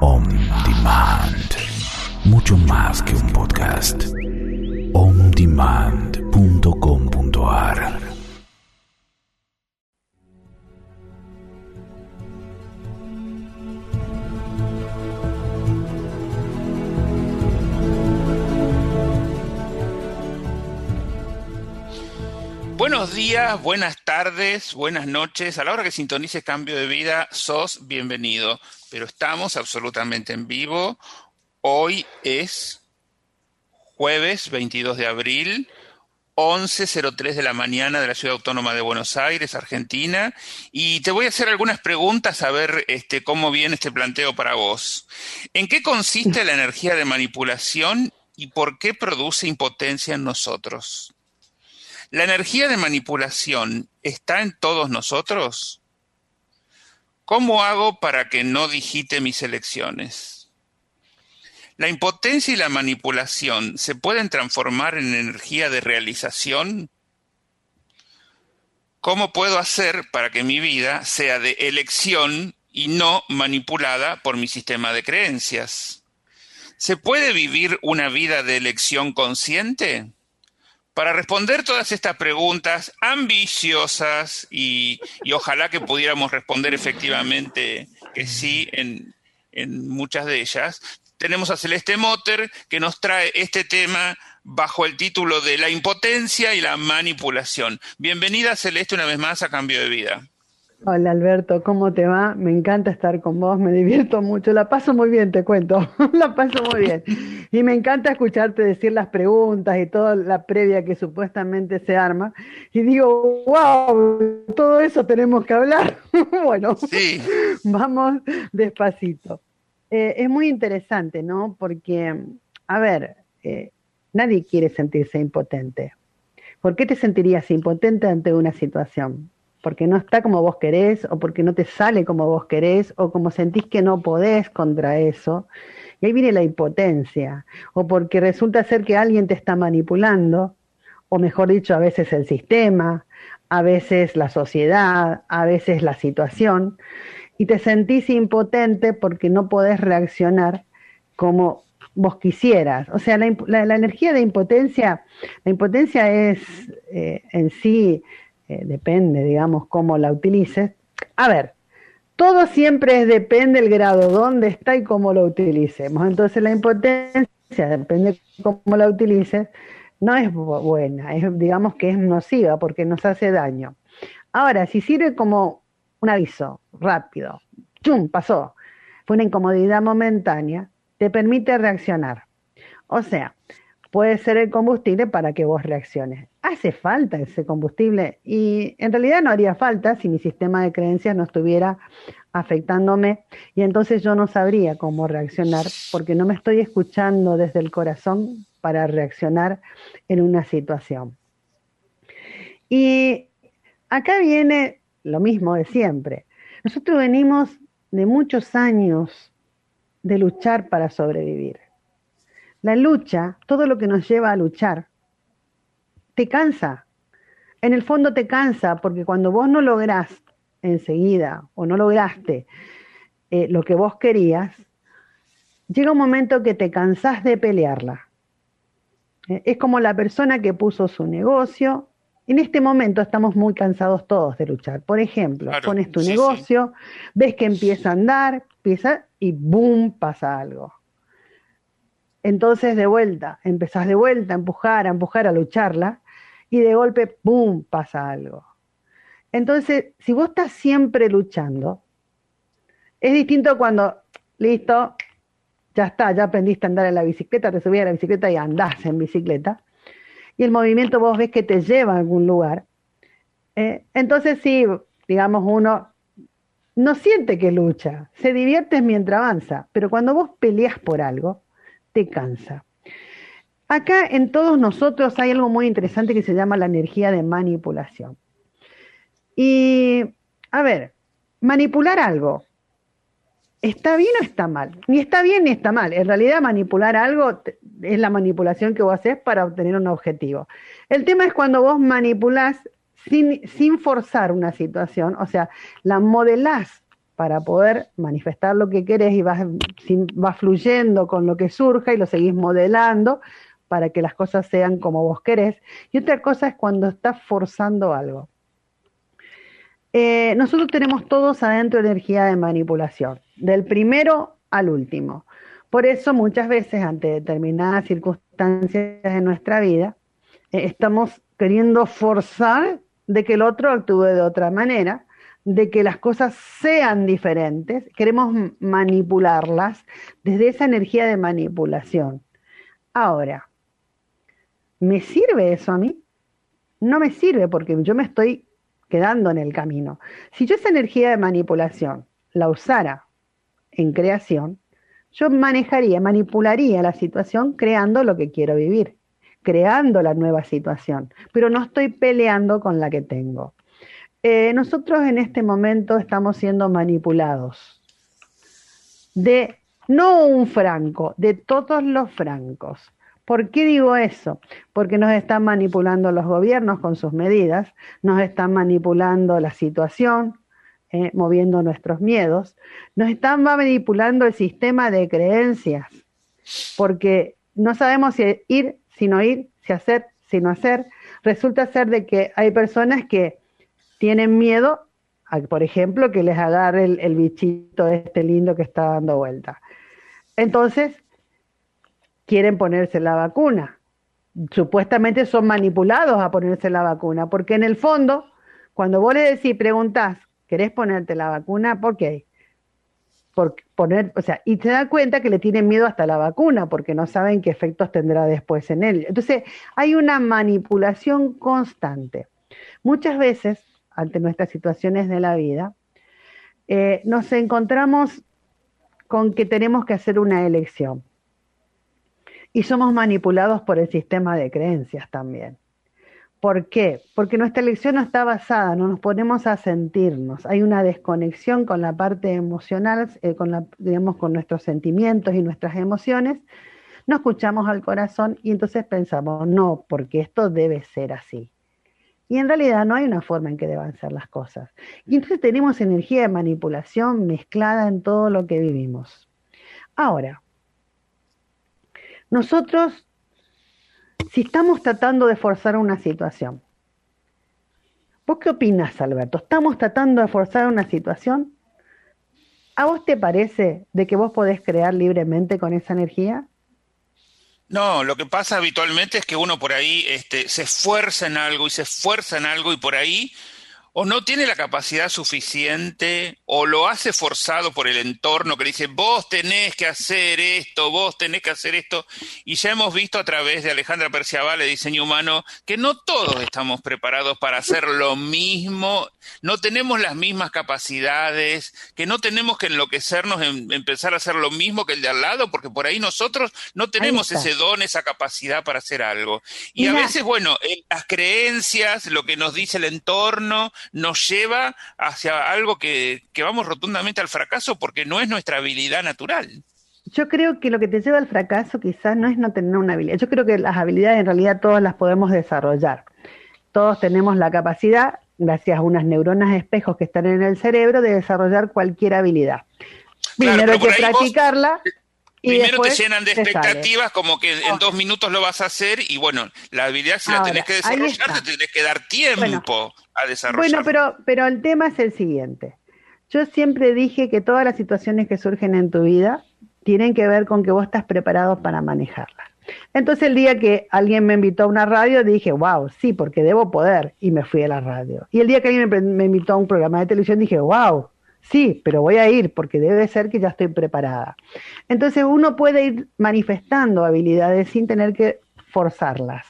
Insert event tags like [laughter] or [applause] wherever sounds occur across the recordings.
On Demand. Mucho más que un podcast. ondemand.com.ar Buenos días, buenas tardes, buenas noches. A la hora que sintonices Cambio de Vida, sos bienvenido. Pero estamos absolutamente en vivo. Hoy es jueves 22 de abril, 11.03 de la mañana de la Ciudad Autónoma de Buenos Aires, Argentina. Y te voy a hacer algunas preguntas a ver este, cómo viene este planteo para vos. ¿En qué consiste la energía de manipulación y por qué produce impotencia en nosotros? ¿La energía de manipulación está en todos nosotros? ¿Cómo hago para que no digite mis elecciones? ¿La impotencia y la manipulación se pueden transformar en energía de realización? ¿Cómo puedo hacer para que mi vida sea de elección y no manipulada por mi sistema de creencias? ¿Se puede vivir una vida de elección consciente? Para responder todas estas preguntas ambiciosas y, ojalá que pudiéramos responder efectivamente que sí en, en muchas de ellas, tenemos a Celeste Motter que nos trae este tema bajo el título de La impotencia y la manipulación. Bienvenida Celeste una vez más a Cambio de Vida. Hola Alberto, ¿cómo te va? Me encanta estar con vos, me divierto mucho, la paso muy bien, te cuento, [laughs] la paso muy bien. Y me encanta escucharte decir las preguntas y toda la previa que supuestamente se arma. Y digo, wow, todo eso tenemos que hablar. [laughs] bueno, sí. vamos despacito. Eh, es muy interesante, ¿no? Porque, a ver, eh, nadie quiere sentirse impotente. ¿Por qué te sentirías impotente ante una situación? Porque no está como vos querés o porque no te sale como vos querés o como sentís que no podés contra eso. Y ahí viene la impotencia o porque resulta ser que alguien te está manipulando o mejor dicho, a veces el sistema, a veces la sociedad, a veces la situación y te sentís impotente porque no podés reaccionar como vos quisieras. O sea, la, energía de impotencia, la impotencia es eh, en sí eh, depende, digamos, cómo la utilices. A ver, todo siempre depende del grado, dónde está y cómo lo utilicemos. Entonces la impotencia, depende cómo la utilices, no es buena, es, digamos que es nociva porque nos hace daño. Ahora, si sirve como un aviso rápido, ¡chum! pasó, fue una incomodidad momentánea, te permite reaccionar. O sea, puede ser el combustible para que vos reacciones. Hace falta ese combustible y en realidad no haría falta si mi sistema de creencias no estuviera afectándome y entonces yo no sabría cómo reaccionar porque no me estoy escuchando desde el corazón para reaccionar en una situación. Y acá viene lo mismo de siempre. Nosotros venimos de muchos años de luchar para sobrevivir la lucha, todo lo que nos lleva a luchar, te cansa. En el fondo te cansa porque cuando vos no lográs enseguida o no lograste eh, lo que vos querías, llega un momento que te cansás de pelearla. Eh, es como la persona que puso su negocio. En este momento estamos muy cansados todos de luchar. Por ejemplo, pones tu negocio, ves que empieza a andar, empieza y ¡boom! pasa algo. Entonces de vuelta, empezás de vuelta a empujar, a empujar, a lucharla, y de golpe, ¡pum!, pasa algo. Entonces, si vos estás siempre luchando, es distinto cuando, listo, ya está, ya aprendiste a andar en la bicicleta, te subís a la bicicleta y andás en bicicleta, y el movimiento vos ves que te lleva a algún lugar. Eh, entonces sí, digamos, uno no siente que lucha, se divierte mientras avanza, pero cuando vos peleas por algo, te cansa. Acá en todos nosotros hay algo muy interesante que se llama la energía de manipulación. Y, a ver, manipular algo, ¿está bien o está mal? Ni está bien ni está mal. En realidad manipular algo es la manipulación que vos haces para obtener un objetivo. El tema es cuando vos manipulás sin, forzar una situación, o sea, la modelás para poder manifestar lo que querés y vas, vas fluyendo con lo que surja y lo seguís modelando para que las cosas sean como vos querés. Y otra cosa es cuando estás forzando algo. Eh, nosotros tenemos todos adentro energía de manipulación, del primero al último. Por eso muchas veces ante determinadas circunstancias de nuestra vida, eh, estamos queriendo forzar de que el otro actúe de otra manera, de que las cosas sean diferentes, queremos manipularlas desde esa energía de manipulación. Ahora, ¿me sirve eso a mí? No me sirve porque yo me estoy quedando en el camino. Si yo esa energía de manipulación la usara en creación, yo manejaría, manipularía la situación creando lo que quiero vivir, creando la nueva situación, pero no estoy peleando con la que tengo. Eh, nosotros en este momento estamos siendo manipulados de no un franco, de todos los francos. ¿Por qué digo eso? Porque nos están manipulando los gobiernos con sus medidas, nos están manipulando la situación, eh, moviendo nuestros miedos, nos están manipulando el sistema de creencias, porque no sabemos si ir, si no ir, si hacer, si no hacer. Resulta ser de que hay personas que tienen miedo, a, por ejemplo, que les agarre el, el bichito este lindo que está dando vuelta. Entonces, quieren ponerse la vacuna. Supuestamente son manipulados a ponerse la vacuna, porque en el fondo, cuando vos le decís, preguntás, ¿querés ponerte la vacuna? ¿Por qué? Por poner, o sea, y te da cuenta que le tienen miedo hasta la vacuna porque no saben qué efectos tendrá después en él. Entonces, hay una manipulación constante. Muchas veces, ante nuestras situaciones de la vida, eh, nos encontramos con que tenemos que hacer una elección. Y somos manipulados por el sistema de creencias también. ¿Por qué? Porque nuestra elección no está basada, no nos ponemos a sentirnos. Hay una desconexión con la parte emocional, eh, con, la, digamos, con nuestros sentimientos y nuestras emociones. No escuchamos al corazón y entonces pensamos, no, porque esto debe ser así. Y en realidad no hay una forma en que deban ser las cosas. Y entonces tenemos energía de manipulación mezclada en todo lo que vivimos. Ahora, nosotros si estamos tratando de forzar una situación, ¿vos qué opinas, Alberto? ¿Estamos tratando de forzar una situación? ¿A vos te parece de que vos podés crear libremente con esa energía? No, lo que pasa habitualmente es que uno por ahí este, se esfuerza en algo y se esfuerza en algo y por ahí o no tiene la capacidad suficiente o lo hace forzado por el entorno que dice, vos tenés que hacer esto, vos tenés que hacer esto. Y ya hemos visto a través de Alejandra Perciabal de Diseño Humano que no todos estamos preparados para hacer lo mismo, no tenemos las mismas capacidades, que no tenemos que enloquecernos en empezar a hacer lo mismo que el de al lado, porque por ahí nosotros no tenemos ese don, esa capacidad para hacer algo. Y a veces, bueno, las creencias, lo que nos dice el entorno, nos lleva hacia algo que, vamos rotundamente al fracaso porque no es nuestra habilidad natural. Yo creo que lo que te lleva al fracaso quizás no es no tener una habilidad. Yo creo que las habilidades en realidad todas las podemos desarrollar. Todos tenemos la capacidad, gracias a unas neuronas espejos que están en el cerebro, de desarrollar cualquier habilidad. Primero hay que practicarla. Primero te llenan de expectativas como que en dos minutos lo vas a hacer y bueno, la habilidad si la tenés que desarrollar te tenés que dar tiempo a desarrollar. Bueno, pero, pero el tema es el siguiente. Yo siempre dije que todas las situaciones que surgen en tu vida tienen que ver con que vos estás preparado para manejarlas. Entonces el día que alguien me invitó a una radio dije, wow, sí, porque debo poder y me fui a la radio. Y el día que alguien me invitó a un programa de televisión dije, wow, Sí, pero voy a ir porque debe ser que ya estoy preparada. Entonces uno puede ir manifestando habilidades sin tener que forzarlas,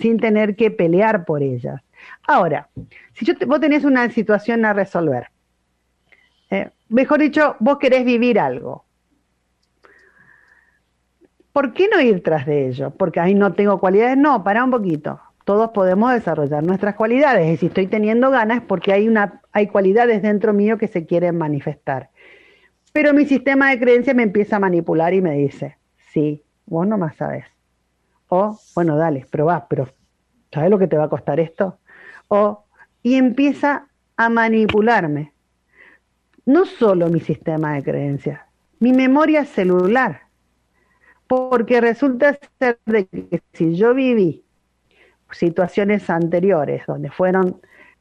sin tener que pelear por ellas. Ahora, si yo vos tenés una situación a resolver, eh, mejor dicho, vos querés vivir algo, ¿por qué no ir tras de ello? Porque ahí no tengo cualidades. No, para un poquito todos podemos desarrollar nuestras cualidades. Y si estoy teniendo ganas porque hay, una, hay cualidades dentro mío que se quieren manifestar. Pero mi sistema de creencia me empieza a manipular y me dice, sí, vos no más sabes. O, bueno, dale, probá, pero ¿sabes lo que te va a costar esto? O, y empieza a manipularme. no solo mi sistema de creencias, mi memoria celular. Porque resulta ser de que si yo viví situaciones anteriores donde fueron,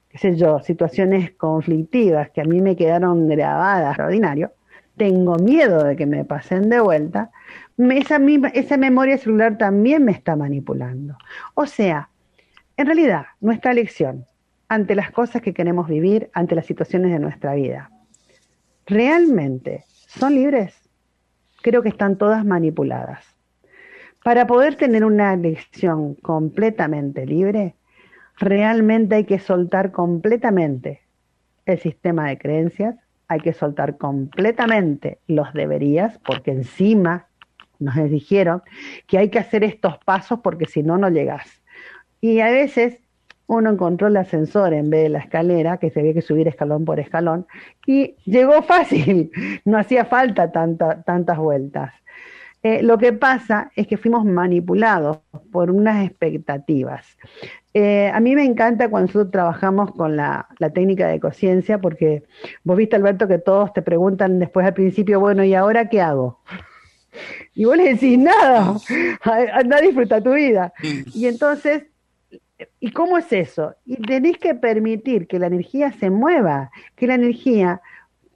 qué sé yo, situaciones conflictivas que a mí me quedaron grabadas, extraordinario, tengo miedo de que me pasen de vuelta, esa, misma, esa memoria celular también me está manipulando. O sea, en realidad, nuestra elección ante las cosas que queremos vivir, ante las situaciones de nuestra vida, ¿realmente son libres? Creo que están todas manipuladas. Para poder tener una elección completamente libre, realmente hay que soltar completamente el sistema de creencias, hay que soltar completamente los deberías, porque encima nos dijeron que hay que hacer estos pasos porque si no, no llegas. Y a veces uno encontró el ascensor en vez de la escalera, que se había que subir escalón por escalón, y llegó [laughs] fácil, no hacía falta tantas vueltas. Eh, lo que pasa es que fuimos manipulados por unas expectativas. Eh, a mí me encanta cuando nosotros trabajamos con la, la, técnica de conciencia, porque vos viste, Alberto, que todos te preguntan después al principio, bueno, ¿y ahora qué hago? [laughs] Y vos le decís, nada, [laughs] anda a disfrutar tu vida. Y entonces, ¿y cómo es eso? Y tenés que permitir que la energía se mueva, que la energía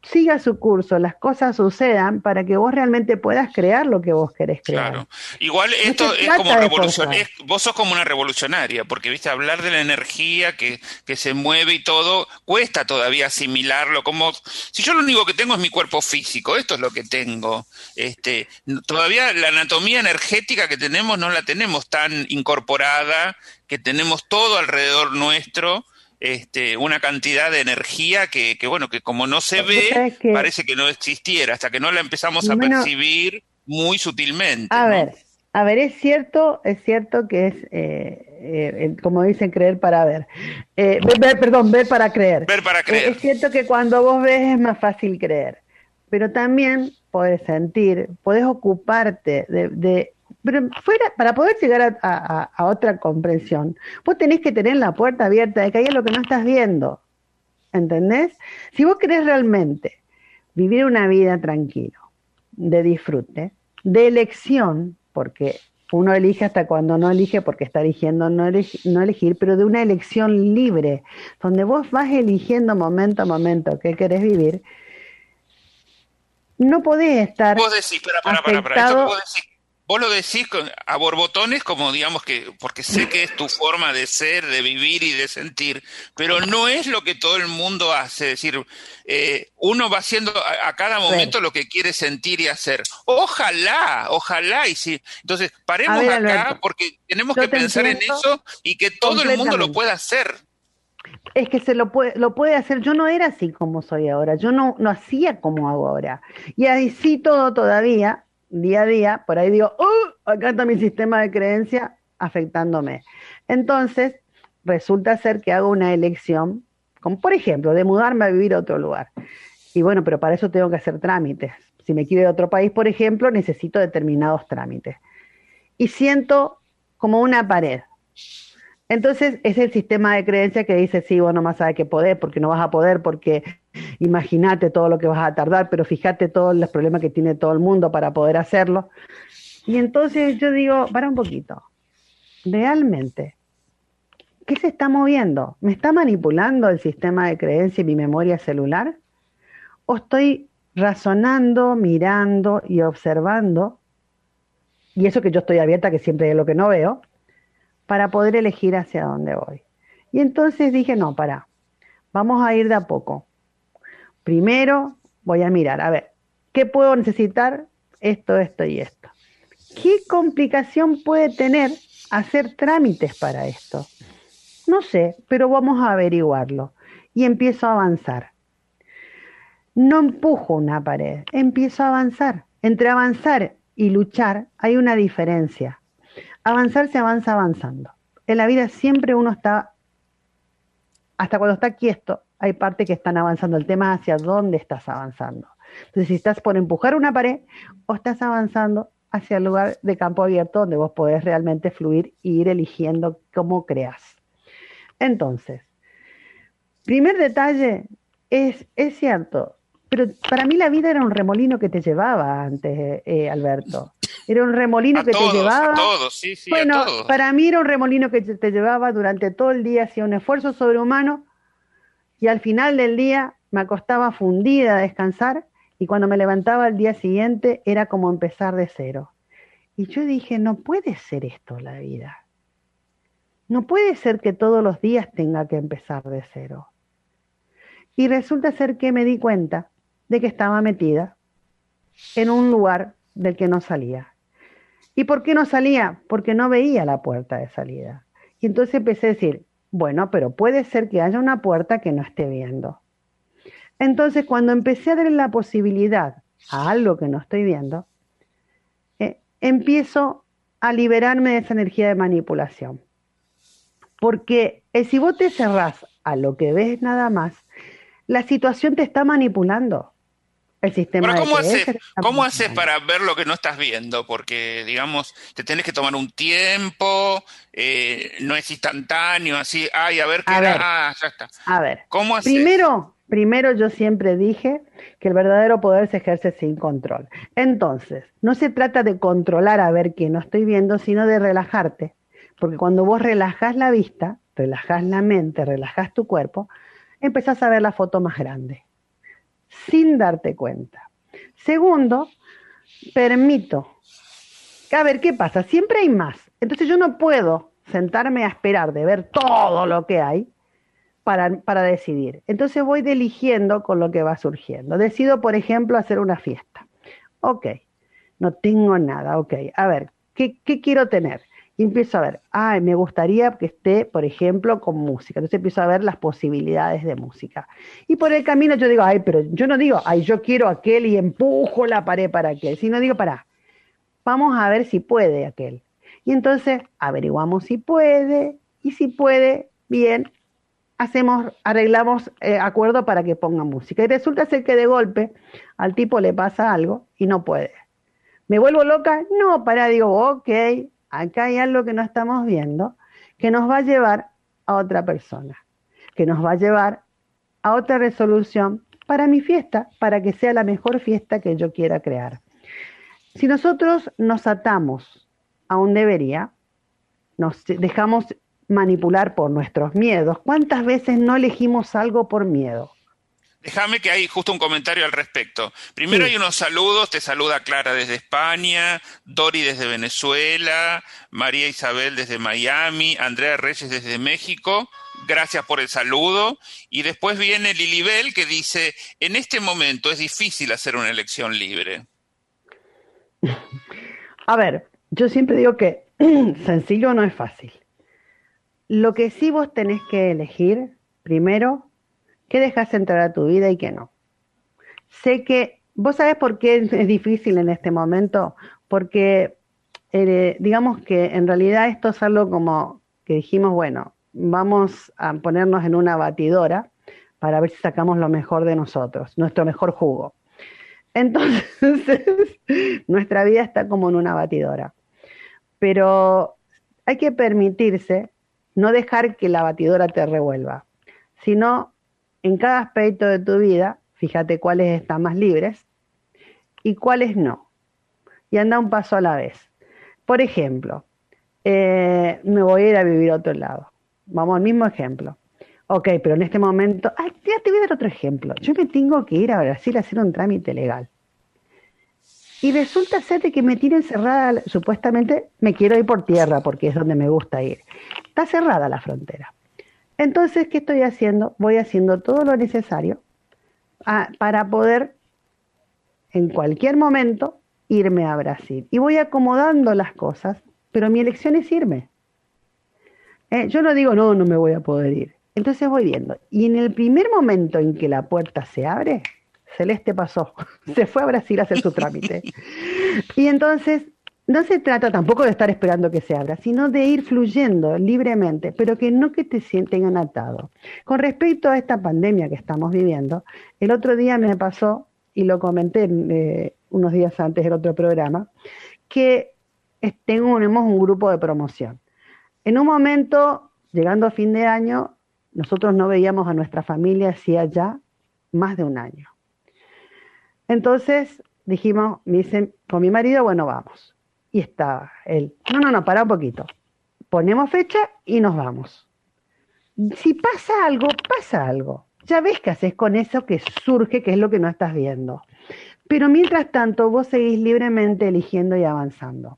siga su curso, las cosas sucedan para que vos realmente puedas crear lo que vos querés crear. Claro. Igual esto es como revolución, vos sos como una revolucionaria, porque viste hablar de la energía que, que se mueve y todo, cuesta todavía asimilarlo, como si yo lo único que tengo es mi cuerpo físico, esto es lo que tengo. Este, todavía la anatomía energética que tenemos no la tenemos tan incorporada, que tenemos todo alrededor nuestro este, una cantidad de energía que, que, bueno, que como no se ve, parece que no existiera, hasta que no la empezamos a percibir muy sutilmente. A ver, a ver, es cierto, es cierto que es, eh, eh, como dicen, creer para ver. Eh, ver, Perdón, ver para creer. Ver para creer. es cierto que cuando vos ves es más fácil creer, pero también podés sentir, podés ocuparte de pero fuera, para poder llegar a, otra comprensión, vos tenés que tener la puerta abierta de que hay lo que no estás viendo. ¿Entendés? Si vos querés realmente vivir una vida tranquilo, de disfrute, de elección, porque uno elige hasta cuando no elige porque está eligiendo no, no, elegir, pero de una elección libre, donde vos vas eligiendo momento a momento qué querés vivir, no podés estar. Vos decís, para, para, para, para, vos decís Vos lo decís a borbotones como digamos que, porque sé que es tu forma de ser, de vivir y de sentir, pero no es lo que todo el mundo hace. Es decir, eh, uno va haciendo a, cada momento lo que quiere sentir y hacer. Ojalá, ojalá, y sí. Entonces, paremos acá porque tenemos que pensar en eso y que todo el mundo lo pueda hacer. Es que se lo puede, lo puede hacer. Yo no era así como soy ahora. Yo no, no hacía como hago ahora. Y así todo todavía día a día, por ahí digo, ¡uh! Acá está mi sistema de creencia afectándome. Entonces, resulta ser que hago una elección, como por ejemplo, de mudarme a vivir a otro lugar. Y bueno, pero para eso tengo que hacer trámites. Si me quiero ir a otro país, por ejemplo, necesito determinados trámites. Y siento como una pared. Entonces es el sistema de creencia que dice, sí, vos no más sabes que poder, porque no vas a poder, porque imagínate todo lo que vas a tardar, pero fíjate todos los problemas que tiene todo el mundo para poder hacerlo. Y entonces yo digo, para un poquito, realmente, ¿qué se está moviendo? ¿Me está manipulando el sistema de creencia y mi memoria celular? ¿O estoy razonando, mirando y observando? Y eso que yo estoy abierta, que siempre es lo que no veo, para poder elegir hacia dónde voy. Y entonces dije, no, para, vamos a ir de a poco. Primero voy a mirar, a ver, ¿qué puedo necesitar? Esto, esto y esto. ¿Qué complicación puede tener hacer trámites para esto? No sé, pero vamos a averiguarlo. Y empiezo a avanzar. No empujo una pared, empiezo a avanzar. Entre avanzar y luchar hay una diferencia. Avanzar se avanza avanzando. En la vida siempre uno está, hasta cuando está quieto, hay partes que están avanzando. El tema es hacia dónde estás avanzando. Entonces, si estás por empujar una pared o estás avanzando hacia el lugar de campo abierto donde vos podés realmente fluir e ir eligiendo cómo creas. Entonces, primer detalle es, es cierto, pero para mí la vida era un remolino que te llevaba antes, eh, Alberto. Era un remolino que te llevaba. A todos, sí, sí, bueno, para mí era un remolino que te llevaba durante todo el día, hacía un esfuerzo sobrehumano y al final del día me acostaba fundida a descansar y cuando me levantaba al día siguiente era como empezar de cero. Y yo dije, no puede ser esto la vida. No puede ser que todos los días tenga que empezar de cero. Y resulta ser que me di cuenta de que estaba metida en un lugar del que no salía. ¿Y por qué no salía? Porque no veía la puerta de salida. Y entonces empecé a decir, bueno, pero puede ser que haya una puerta que no esté viendo. Entonces, cuando empecé a darle la posibilidad a algo que no estoy viendo, eh, empiezo a liberarme de esa energía de manipulación. Porque eh, si vos te cerrás a lo que ves nada más, la situación te está manipulando. El sistema Pero ¿cómo haces ¿cómo haces para ver lo que no estás viendo? Porque, digamos, te tienes que tomar un tiempo, eh, no es instantáneo, así, ay, a ver qué ah, ya está. A ver, ¿cómo haces? Primero, primero yo siempre dije que el verdadero poder se ejerce sin control. Entonces, no se trata de controlar a ver qué no estoy viendo, sino de relajarte. Porque cuando vos relajas la vista, relajas la mente, relajas tu cuerpo, empezás a ver la foto más grande sin darte cuenta. Segundo, permito. A ver, ¿qué pasa? Siempre hay más. Entonces yo no puedo sentarme a esperar de ver todo lo que hay para, para decidir. Entonces voy eligiendo con lo que va surgiendo. Decido, por ejemplo, hacer una fiesta. Ok, no tengo nada. Ok, a ver, ¿qué, qué quiero tener? Y empiezo a ver, ay, me gustaría que esté, por ejemplo, con música. Entonces empiezo a ver las posibilidades de música. Y por el camino yo digo, ay, pero yo no digo, ay, yo quiero aquel y empujo la pared para aquel, sino digo, para, vamos a ver si puede aquel. Y entonces averiguamos si puede, y si puede, bien, hacemos, arreglamos eh, acuerdo para que ponga música. Y resulta ser que de golpe al tipo le pasa algo y no puede. ¿Me vuelvo loca? No, para, digo, ok, acá hay algo que no estamos viendo que nos va a llevar a otra persona, que nos va a llevar a otra resolución para mi fiesta, para que sea la mejor fiesta que yo quiera crear. Si nosotros nos atamos a un debería, nos dejamos manipular por nuestros miedos, ¿cuántas veces no elegimos algo por miedo? Déjame que hay justo un comentario al respecto. Primero hay unos saludos, te saluda Clara desde España, Dori desde Venezuela, María Isabel desde Miami, Andrea Reyes desde México. Gracias por el saludo. Y después viene Lilibel que dice, en este momento es difícil hacer una elección libre. [laughs] A ver, yo siempre digo que [clears throat] sencillo no es fácil. Lo que sí vos tenés que elegir, primero, qué dejas entrar a tu vida y qué no. Sé que, vos sabés por qué es difícil en este momento, porque eh, digamos que en realidad esto es algo como que dijimos, bueno, vamos a ponernos en una batidora para ver si sacamos lo mejor de nosotros, nuestro mejor jugo. Entonces, [laughs] nuestra vida está como en una batidora. Pero hay que permitirse no dejar que la batidora te revuelva, sino en cada aspecto de tu vida, fíjate cuáles están más libres y cuáles no. Y anda un paso a la vez. Por ejemplo, eh, me voy a ir a vivir a otro lado. Vamos al mismo ejemplo. Ok, pero en este momento, ay, ya te voy a dar otro ejemplo. Yo me tengo que ir a Brasil a hacer un trámite legal. Y resulta ser de que me tienen cerrada, supuestamente me quiero ir por tierra porque es donde me gusta ir. Está cerrada la frontera. Entonces, ¿qué estoy haciendo? Voy haciendo todo lo necesario ah, para poder en cualquier momento irme a Brasil. Y voy acomodando las cosas, pero mi elección es irme. Eh, yo no digo, no, no me voy a poder ir. Entonces voy viendo. Y en el primer momento en que la puerta se abre, Celeste pasó, [laughs] se fue a Brasil a hacer su trámite. [laughs] Y entonces no se trata tampoco de estar esperando que se abra, sino de ir fluyendo libremente, pero que no que te sienten atado. Con respecto a esta pandemia que estamos viviendo, el otro día me pasó, y lo comenté eh, unos días antes del otro programa, que tenemos un grupo de promoción. En un momento, llegando a fin de año, nosotros no veíamos a nuestra familia hacía ya más de un año. Entonces dijimos, me dicen con mi marido, bueno, vamos. Y estaba él, no, no, no, para un poquito. Ponemos fecha y nos vamos. Si pasa algo, pasa algo. Ya ves qué haces con eso que surge, que es lo que no estás viendo. Pero mientras tanto, vos seguís libremente eligiendo y avanzando.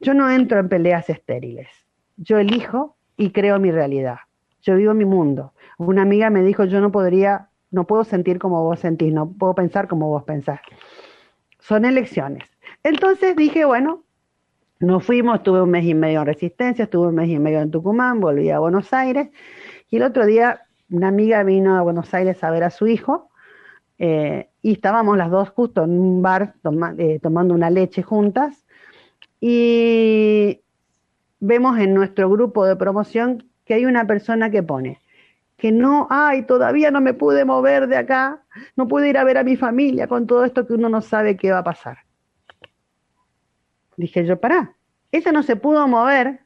Yo no entro en peleas estériles. Yo elijo y creo mi realidad. Yo vivo mi mundo. Una amiga me dijo, yo no podría, no puedo sentir como vos sentís, no puedo pensar como vos pensás. Son elecciones. Entonces dije, bueno, nos fuimos, tuve un mes y medio en Resistencia, estuve un mes y medio en Tucumán, volví a Buenos Aires y el otro día una amiga vino a Buenos Aires a ver a su hijo eh, y estábamos las dos justo en un bar eh, tomando una leche juntas y vemos en nuestro grupo de promoción que hay una persona que pone que no, ay, todavía no me pude mover de acá, no pude ir a ver a mi familia con todo esto que uno no sabe qué va a pasar. Dije yo, pará, ella no se pudo mover,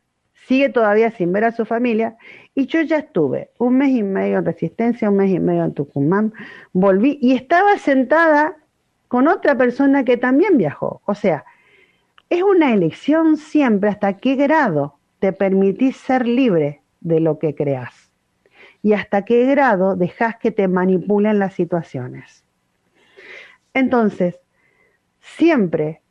sigue todavía sin ver a su familia, y yo ya estuve un mes y medio en Resistencia, un mes y medio en Tucumán, volví y estaba sentada con otra persona que también viajó. O sea, es una elección siempre hasta qué grado te permitís ser libre de lo que creas y hasta qué grado dejas que te manipulen las situaciones. Entonces, siempre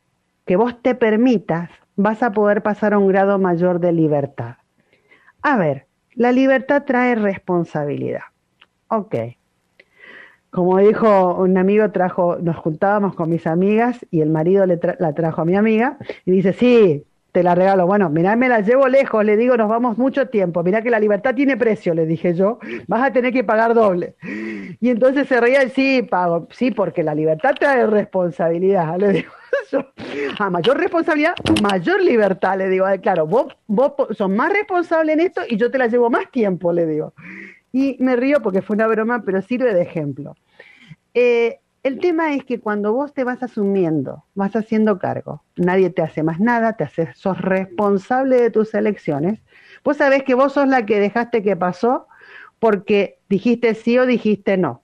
que vos te permitas, vas a poder pasar a un grado mayor de libertad. A ver, la libertad trae responsabilidad. Ok, como dijo un amigo, trajo, nos juntábamos con mis amigas y el marido le la trajo a mi amiga y dice, sí, te la regalo. Bueno, mirá, me la llevo lejos, le digo, nos vamos mucho tiempo. Mirá que la libertad tiene precio, le dije yo, vas a tener que pagar doble. Y entonces se reía sí, pago, sí, porque la libertad trae responsabilidad, le digo. [laughs] A mayor responsabilidad, mayor libertad, le digo. Claro, vos, vos sos más responsable en esto y yo te la llevo más tiempo, le digo. Y me río porque fue una broma, pero sirve de ejemplo. Eh, el tema es que cuando vos te vas asumiendo, vas haciendo cargo, nadie te hace más nada, te haces, sos responsable de tus elecciones, vos sabés que vos sos la que dejaste que pasó porque dijiste sí o dijiste no.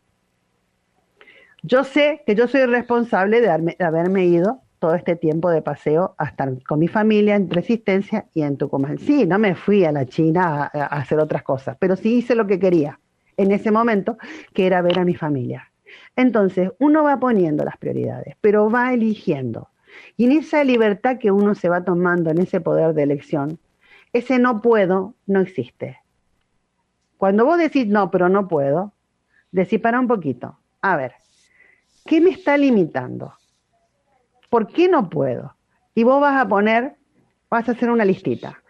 Yo sé que yo soy responsable de, haberme ido todo este tiempo de paseo hasta con mi familia en Resistencia y en Tucumán. Sí, no me fui a la China a, hacer otras cosas, pero sí hice lo que quería en ese momento, que era ver a mi familia. Entonces, uno va poniendo las prioridades, pero va eligiendo. Y en esa libertad que uno se va tomando, en ese poder de elección, ese no puedo no existe. Cuando vos decís no, pero no puedo, decís para un poquito. A ver, ¿qué me está limitando? ¿Por qué no puedo? Y vos vas a poner, vas a hacer una listita.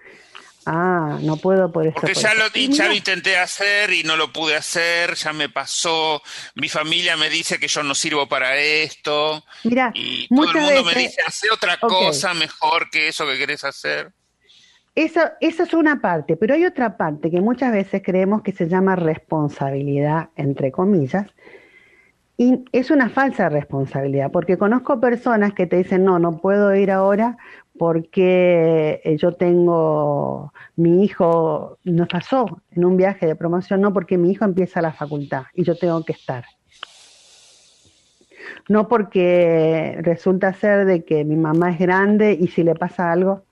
Ah, no puedo por eso. Porque ya lo, ya lo intenté hacer y no lo pude hacer, ya me pasó, mi familia me dice que yo no sirvo para esto. Mira, y todo el mundo me dice, hace otra cosa mejor que eso que querés hacer. Esa, esa es una parte, pero hay otra parte que muchas veces creemos que se llama responsabilidad, entre comillas, y es una falsa responsabilidad, porque conozco personas que te dicen, no, no puedo ir ahora porque eh, yo tengo, mi hijo nos pasó en un viaje de promoción, no porque mi hijo empieza la facultad y yo tengo que estar. No porque resulta ser de que mi mamá es grande y si le pasa algo.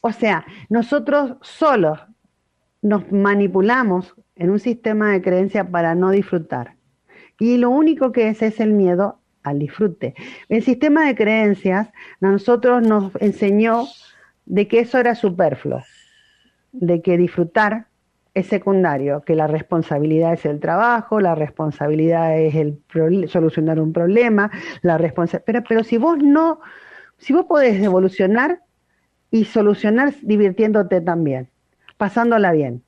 O sea, nosotros solos nos manipulamos en un sistema de creencia para no disfrutar. Y lo único que es es el miedo al disfrute. El sistema de creencias a nosotros nos enseñó de que eso era superfluo, de que disfrutar es secundario, que la responsabilidad es el trabajo, la responsabilidad es el solucionar un problema, la pero, pero si vos no, si vos podés evolucionar y solucionar divirtiéndote también, pasándola bien,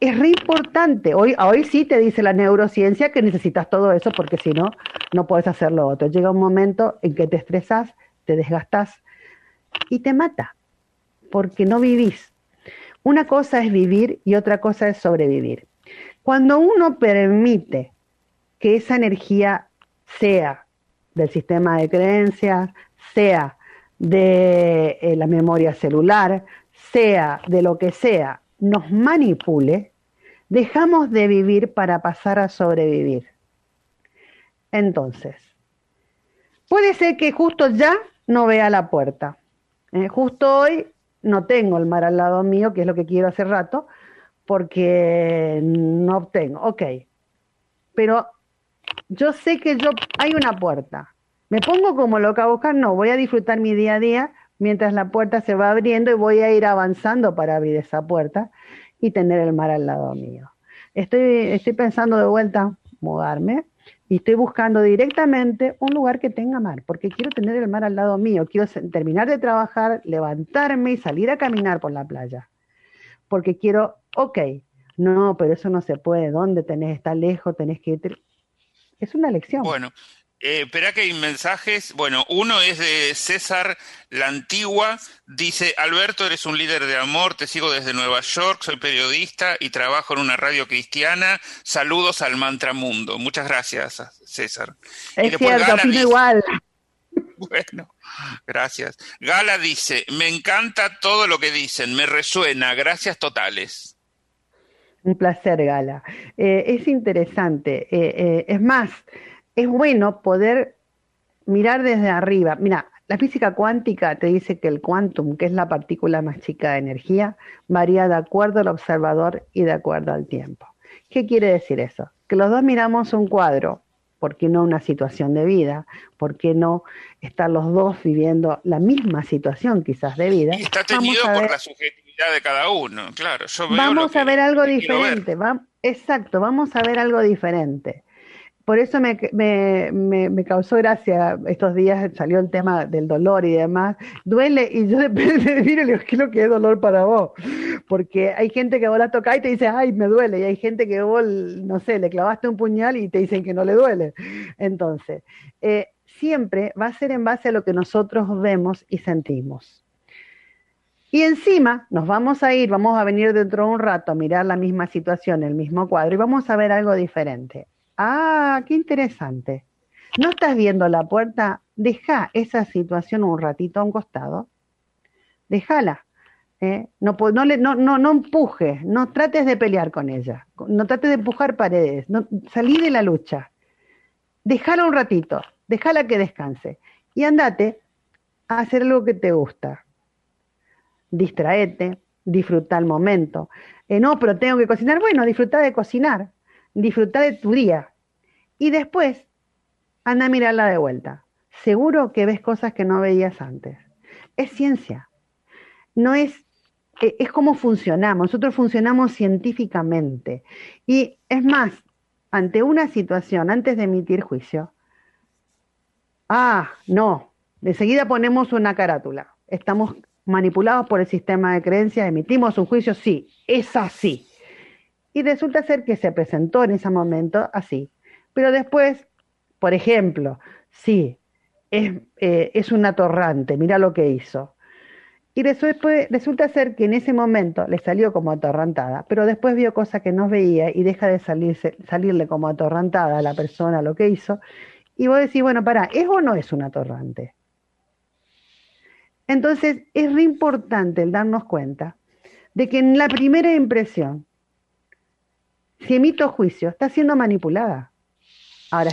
es re importante. Hoy, hoy sí te dice la neurociencia que necesitas todo eso porque si no, no puedes hacer lo otro. Llega un momento en que te estresas, te desgastas y te mata porque no vivís. Una cosa es vivir y otra cosa es sobrevivir. Cuando uno permite que esa energía sea del sistema de creencias, sea de eh, la memoria celular, sea de lo que sea, nos manipule, dejamos de vivir para pasar a sobrevivir. Entonces, puede ser que justo ya no vea la puerta. Eh, justo hoy no tengo el mar al lado mío, que es lo que quiero hace rato, porque no obtengo. Ok. Pero yo sé que yo hay una puerta. Me pongo como loca a buscar, no, voy a disfrutar mi día a día mientras la puerta se va abriendo y voy a ir avanzando para abrir esa puerta y tener el mar al lado mío. Estoy, estoy pensando de vuelta mudarme y estoy buscando directamente un lugar que tenga mar, porque quiero tener el mar al lado mío, quiero terminar de trabajar, levantarme y salir a caminar por la playa, porque quiero, ok, no, pero eso no se puede, ¿dónde tenés? Está lejos, tenés que ir. Es una lección. Bueno, eh, espera que hay mensajes. Bueno, uno es de César La Antigua. Dice, Alberto, eres un líder de amor, te sigo desde Nueva York, soy periodista y trabajo en una radio cristiana. Saludos al Mantra Mundo. Muchas gracias, César. Es cierto, igual. [laughs] Bueno, gracias. Gala dice, me encanta todo lo que dicen, me resuena, gracias totales. Un placer, Gala. Eh, es interesante. Eh, es más, es bueno poder mirar desde arriba. Mira, la física cuántica te dice que el quantum, que es la partícula más chica de energía, varía de acuerdo al observador y de acuerdo al tiempo. ¿Qué quiere decir eso? Que los dos miramos un cuadro, ¿por qué no una situación de vida? ¿Por qué no estar los dos viviendo la misma situación quizás de vida? Y está tenido por la subjetividad de cada uno, claro. vamos a ver algo diferente, exacto, vamos a ver algo diferente por eso me, me, me, causó gracia estos días, salió el tema del dolor y demás. Duele, y yo de [laughs] le digo, ¿qué es lo que es dolor para vos? Porque hay gente que vos la tocás y te dice, ay, me duele, y hay gente que vos, no sé, le clavaste un puñal y te dicen que no le duele. Entonces, eh, siempre va a ser en base a lo que nosotros vemos y sentimos. Y encima nos vamos a ir, vamos a venir dentro de un rato a mirar la misma situación, el mismo cuadro, y vamos a ver algo diferente. Ah, qué interesante. ¿No estás viendo la puerta? Deja esa situación un ratito a un costado. Déjala. ¿eh? No, no, no, empujes, no trates de pelear con ella, no trates de empujar paredes, salí de la lucha. Déjala un ratito, déjala que descanse y andate a hacer lo que te gusta. Distraete, disfruta el momento. Eh, no, pero tengo que cocinar. Bueno, disfruta de cocinar, disfruta de tu día, y después, anda a mirarla de vuelta. Seguro que ves cosas que no veías antes. Es ciencia. No es, e, es como funcionamos. Nosotros funcionamos científicamente. Y es más, ante una situación, antes de emitir juicio, ah, no, de seguida ponemos una carátula. Estamos manipulados por el sistema de creencias, emitimos un juicio, sí, es así. Y resulta ser que se presentó en ese momento así. Pero después, por ejemplo, sí, es, eh, es un atorrante, mira lo que hizo. Y resulta ser que en ese momento le salió como atorrantada, pero después vio cosas que no veía y deja de salirse, salirle como atorrantada a la persona lo que hizo. Y vos decís, bueno, para, ¿es o no es un atorrante? Entonces, es re importante el darnos cuenta de que en la primera impresión, si emito juicio, está siendo manipulada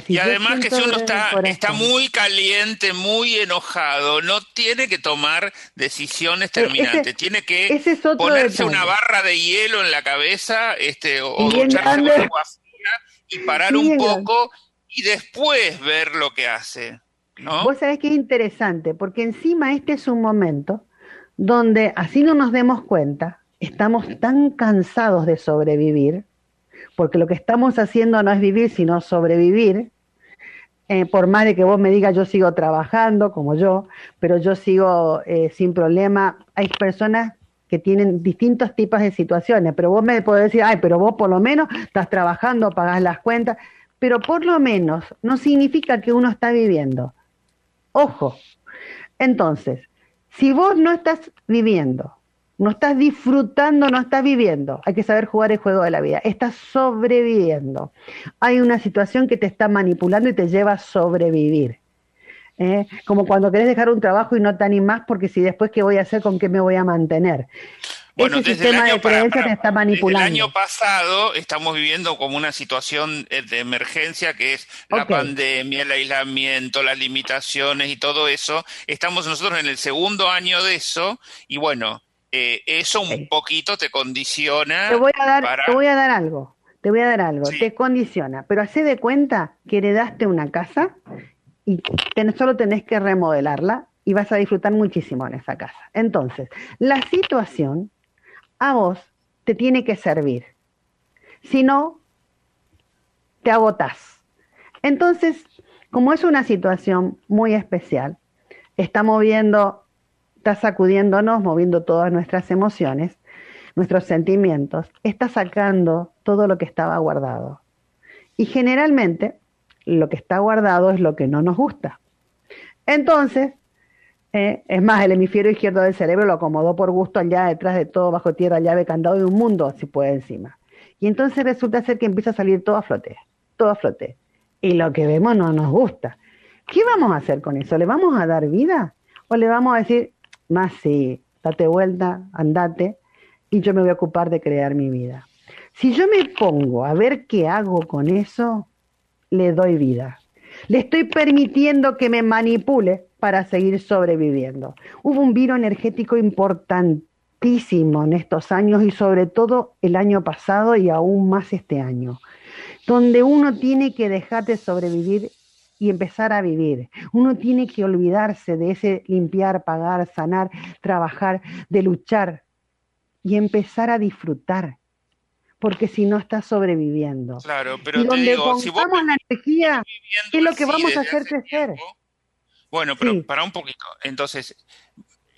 y además que si uno está, está muy caliente, muy enojado, no tiene que tomar decisiones e-, terminantes, tiene que ponerse una barra de hielo en la cabeza este, o, agua fría y parar un poco y después ver lo que hace. ¿no? Vos sabés que es interesante, porque encima este es un momento donde así no nos demos cuenta, estamos tan cansados de sobrevivir, porque lo que estamos haciendo no es vivir, sino sobrevivir. Eh, por más de que vos me digas yo sigo trabajando como yo, pero yo sigo eh, sin problema. Hay personas que tienen distintos tipos de situaciones, pero vos me podés decir, ay, pero vos por lo menos estás trabajando, pagás las cuentas, pero por lo menos no significa que uno está viviendo. Ojo. Entonces, si vos no estás viviendo no estás disfrutando, no estás viviendo. Hay que saber jugar el juego de la vida. Estás sobreviviendo. Hay una situación que te está manipulando y te lleva a sobrevivir. ¿eh? Como cuando querés dejar un trabajo y no te animás porque si después qué voy a hacer, con qué me voy a mantener. ese sistema de creencias te está manipulando. el año pasado estamos viviendo como una situación eh, de emergencia que es la pandemia, el aislamiento, las limitaciones y todo eso. Estamos nosotros en el segundo año de eso y bueno, eh, eso un poquito te condiciona. Te voy a dar, te voy a dar algo. Te voy a dar algo, te condiciona, pero hace de cuenta que heredaste una casa y solo tenés que remodelarla y vas a disfrutar muchísimo en esa casa. Entonces, la situación a vos te tiene que servir. Si no, te agotás. Entonces, como es una situación muy especial, está moviendo, está sacudiéndonos, moviendo todas nuestras emociones, nuestros sentimientos, está sacando todo lo que estaba guardado. Y generalmente lo que está guardado es lo que no nos gusta. Entonces, eh, es más, el hemisferio izquierdo del cerebro lo acomodó por gusto allá detrás de todo, bajo tierra, llave, candado de un mundo, si puede encima. Y entonces resulta ser que empieza a salir todo a flote, todo a flote. Y lo que vemos no nos gusta. ¿Qué vamos a hacer con eso? ¿Le vamos a dar vida? ¿O le vamos a decir, más sí, date vuelta, andate, y yo me voy a ocupar de crear mi vida? Si yo me pongo a ver qué hago con eso, le doy vida. Le estoy permitiendo que me manipule para seguir sobreviviendo. Hubo un viro energético importantísimo en estos años y sobre todo el año pasado y aún más este año, donde uno tiene que dejar de sobrevivir y empezar a vivir. Uno tiene que olvidarse de ese limpiar, pagar, sanar, trabajar, de luchar y empezar a disfrutar. Porque si no está sobreviviendo. Claro, pero y donde digo, si la energía, ¿qué es lo que vamos a hacer crecer? Bueno, pero para un poquito. Entonces,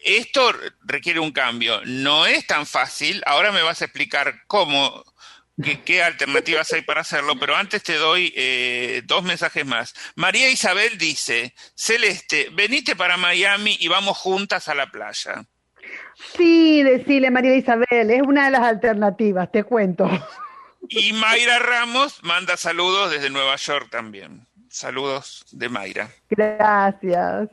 esto requiere un cambio. No es tan fácil. Ahora me vas a explicar cómo, qué, alternativas hay para hacerlo, pero antes te doy eh, dos mensajes más. María Isabel dice, Celeste, venite para Miami y vamos juntas a la playa. Sí, decile María Isabel, es una de las alternativas, te cuento. Y Mayra Ramos manda saludos desde Nueva York también. Saludos de Mayra. Gracias.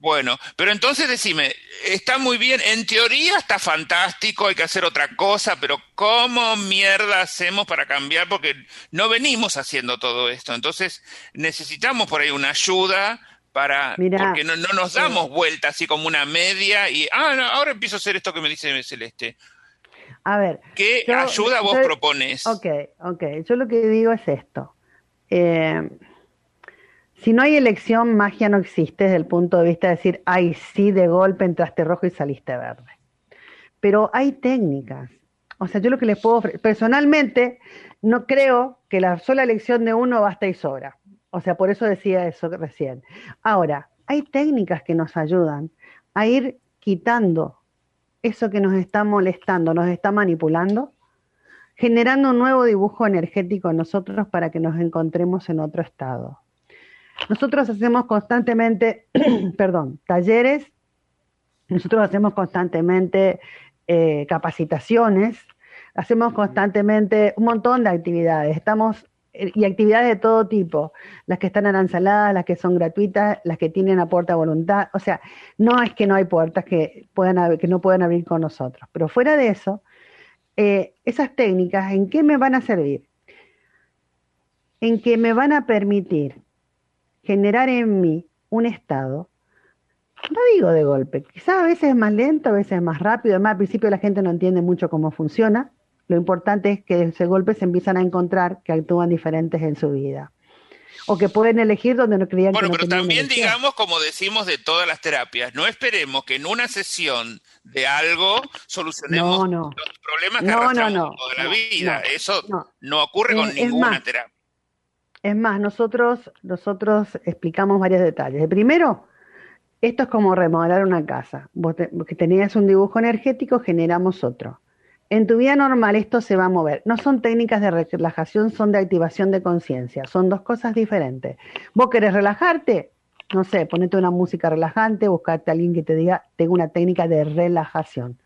Bueno, pero entonces decime, está muy bien, en teoría está fantástico, hay que hacer otra cosa, pero ¿cómo mierda hacemos para cambiar? Porque no venimos haciendo todo esto, entonces necesitamos por ahí una ayuda para, porque no, nos damos vuelta así como una media y, ah, ahora empiezo a hacer esto que me dice Celeste. A ver. ¿Qué ayuda vos propones? Ok, ok, yo lo que digo es esto. Eh, si no hay elección, magia no existe desde el punto de vista de decir, ay, sí, de golpe entraste rojo y saliste verde. Pero hay técnicas. O sea, yo lo que les puedo ofrecer, personalmente, no creo que la sola elección de uno basta y sobra. O sea, por eso decía eso recién. Ahora, hay técnicas que nos ayudan a ir quitando eso que nos está molestando, nos está manipulando, generando un nuevo dibujo energético en nosotros para que nos encontremos en otro estado. Nosotros hacemos constantemente, [clears throat] perdón, talleres, nosotros hacemos constantemente eh, capacitaciones, hacemos constantemente un montón de actividades. Estamos eh, y actividades de todo tipo, las que están aranceladas, las que son gratuitas, las que tienen a puerta voluntad. O sea, no es que no hay puertas que, puedan, que no puedan abrir con nosotros, pero fuera de eso, eh, esas técnicas, ¿en qué me van a servir? En que me van a permitir generar en mí un estado, no digo de golpe, quizás a veces es más lento, a veces es más rápido, además al principio la gente no entiende mucho cómo funciona, lo importante es que ese golpe se empiezan a encontrar que actúan diferentes en su vida. O que pueden elegir donde no creían bueno, que Bueno, pero también digamos, como decimos de todas las terapias, no esperemos que en una sesión de algo solucionemos los problemas que arrastramos toda la vida. Eso no, ocurre con ninguna terapia. Es más, nosotros, nosotros explicamos varios detalles. Primero, esto es como remodelar una casa. Vos que tenías un dibujo energético, generamos otro. En tu vida normal esto se va a mover. No son técnicas de relajación, son de activación de conciencia. Son dos cosas diferentes. Vos querés relajarte, no sé, ponete una música relajante, buscarte a alguien que te diga, tengo una técnica de relajación.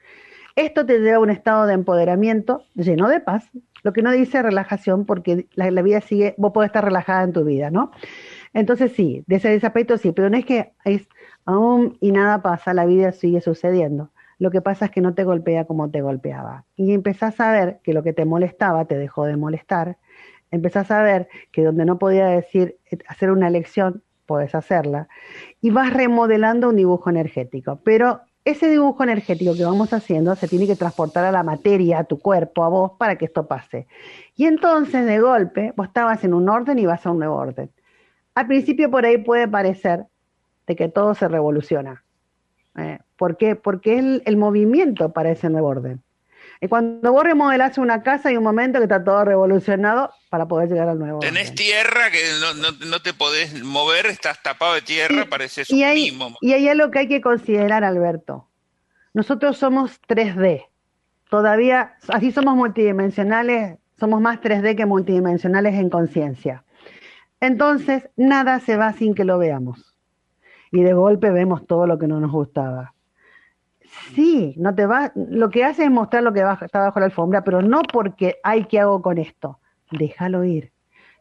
Esto te lleva a un estado de empoderamiento lleno de paz, lo que no dice relajación, porque la, vida sigue, vos podés estar relajada en tu vida, ¿no? Entonces sí, de ese, aspecto sí, pero no es que es aún y nada pasa, la vida sigue sucediendo. Lo que pasa es que no te golpea como te golpeaba. Y empezás a ver que lo que te molestaba te dejó de molestar. Empezás a ver que donde no podía decir, hacer una elección, puedes hacerla. Y vas remodelando un dibujo energético. Pero ese dibujo energético que vamos haciendo se tiene que transportar a la materia, a tu cuerpo, a vos, para que esto pase. Y entonces, de golpe, vos estabas en un orden y vas a un nuevo orden. Al principio por ahí puede parecer de que todo se revoluciona. Eh, ¿Por qué? Porque es el, movimiento para ese nuevo orden. Y cuando vos remodelás una casa hay un momento que está todo revolucionado para poder llegar al nuevo Tenés tierra que no, te podés mover, estás tapado de tierra, parece y hay, Y hay algo que hay que considerar, Alberto. Nosotros somos 3D. Todavía, así somos multidimensionales, somos más 3D que multidimensionales en conciencia. Entonces, nada se va sin que lo veamos. Y de golpe vemos todo lo que no nos gustaba. Sí, no te va, lo que hace es mostrar lo que está bajo la alfombra, pero no porque hay que hago con esto. Déjalo ir.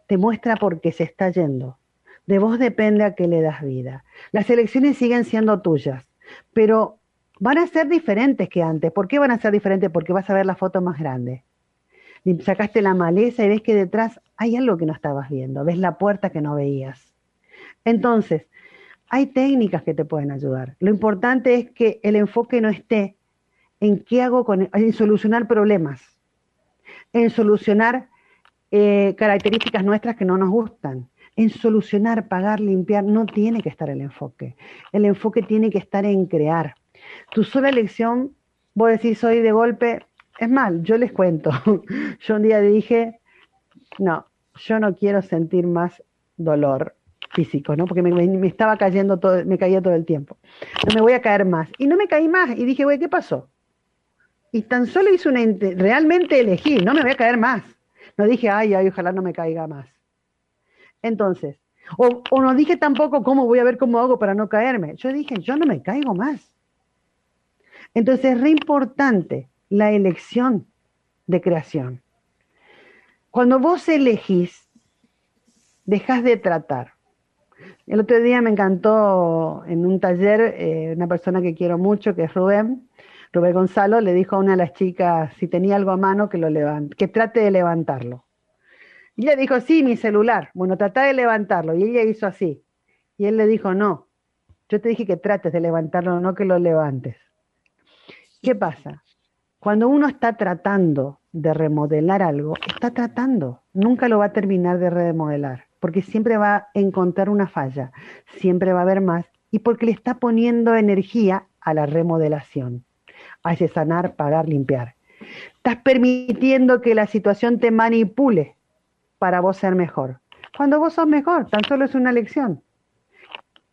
Te muestra porque se está yendo. De vos depende a qué le das vida. Las elecciones siguen siendo tuyas, pero van a ser diferentes que antes. ¿Por qué van a ser diferentes? Porque vas a ver la foto más grande. Sacaste la maleza y ves que detrás hay algo que no estabas viendo, ves la puerta que no veías. Entonces, hay técnicas que te pueden ayudar. Lo importante es que el enfoque no esté en qué hago con, en solucionar problemas, en solucionar eh, características nuestras que no nos gustan, en solucionar, pagar, limpiar, no tiene que estar el enfoque. El enfoque tiene que estar en crear. Tu sola elección, vos decís soy de golpe, es mal, yo les cuento. [laughs] yo un día dije, no, yo no quiero sentir más dolor físico, ¿no? Porque me, estaba cayendo todo, me caía todo el tiempo. No me voy a caer más. Y no me caí más. Y dije, güey, ¿qué pasó? Y tan solo hice una, realmente elegí, no me voy a caer más. No dije, ay, ay, ojalá no me caiga más. Entonces, o, no dije tampoco cómo voy a ver cómo hago para no caerme. Yo dije, yo no me caigo más. Entonces es re importante la elección de creación. Cuando vos elegís, dejas de tratar. El otro día me encantó en un taller eh, una persona que quiero mucho, que es Rubén, Rubén Gonzalo, le dijo a una de las chicas si tenía algo a mano que lo levante, que trate de levantarlo. Y ella dijo, sí, mi celular. Bueno, trata de levantarlo. Y ella hizo así. Y él le dijo, no, yo te dije que trates de levantarlo, no que lo levantes. ¿Qué pasa? Cuando uno está tratando de remodelar algo, está tratando, nunca lo va a terminar de remodelar porque siempre va a encontrar una falla, siempre va a haber más, y porque le está poniendo energía a la remodelación, a sanar, pagar, limpiar. Estás permitiendo que la situación te manipule para vos ser mejor. Cuando vos sos mejor, tan solo es una lección.